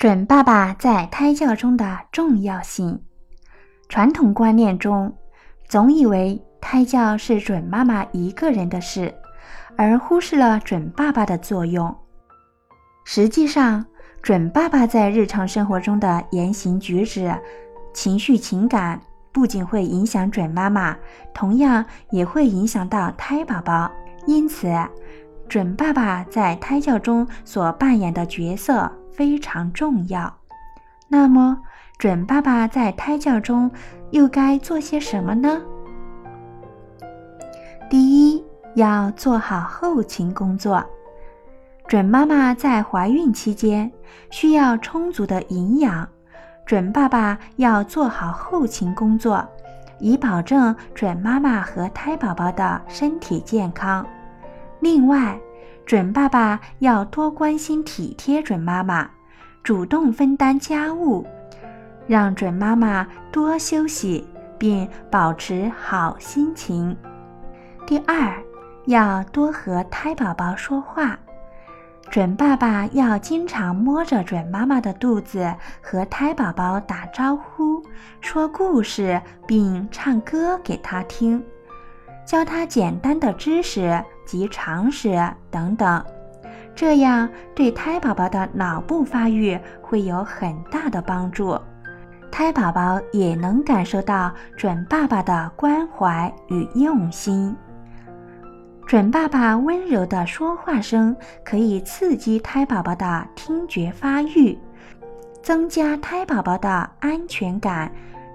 准爸爸在胎教中的重要性。传统观念中，总以为胎教是准妈妈一个人的事，而忽视了准爸爸的作用。实际上，准爸爸在日常生活中的言行举止、情绪情感，不仅会影响准妈妈，同样也会影响到胎宝宝。因此，准爸爸在胎教中所扮演的角色。非常重要。那么，准爸爸在胎教中又该做些什么呢？第一，要做好后勤工作。准妈妈在怀孕期间需要充足的营养，准爸爸要做好后勤工作，以保证准妈妈和胎宝宝的身体健康。另外，准爸爸要多关心体贴准妈妈，主动分担家务，让准妈妈多休息，并保持好心情。第二，要多和胎宝宝说话，准爸爸要经常摸着准妈妈的肚子和胎宝宝打招呼，说故事，并唱歌给他听，教他简单的知识。及常识等等，这样对胎宝宝的脑部发育会有很大的帮助，胎宝宝也能感受到准爸爸的关怀与用心。准爸爸温柔的说话声可以刺激胎宝宝的听觉发育，增加胎宝宝的安全感，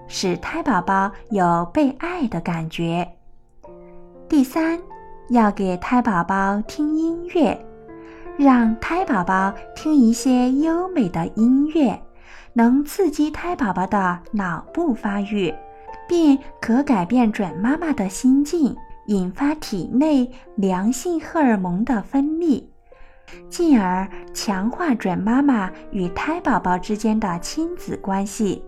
使胎宝宝有被爱的感觉。第三。要给胎宝宝听音乐，让胎宝宝听一些优美的音乐，能刺激胎宝宝的脑部发育，并可改变准妈妈的心境，引发体内良性荷尔蒙的分泌，进而强化准妈妈与胎宝宝之间的亲子关系。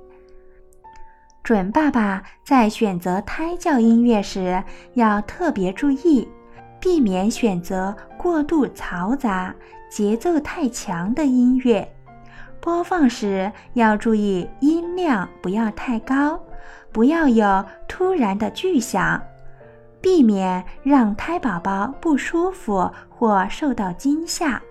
准爸爸在选择胎教音乐时，要特别注意。避免选择过度嘈杂、节奏太强的音乐，播放时要注意音量不要太高，不要有突然的巨响，避免让胎宝宝不舒服或受到惊吓。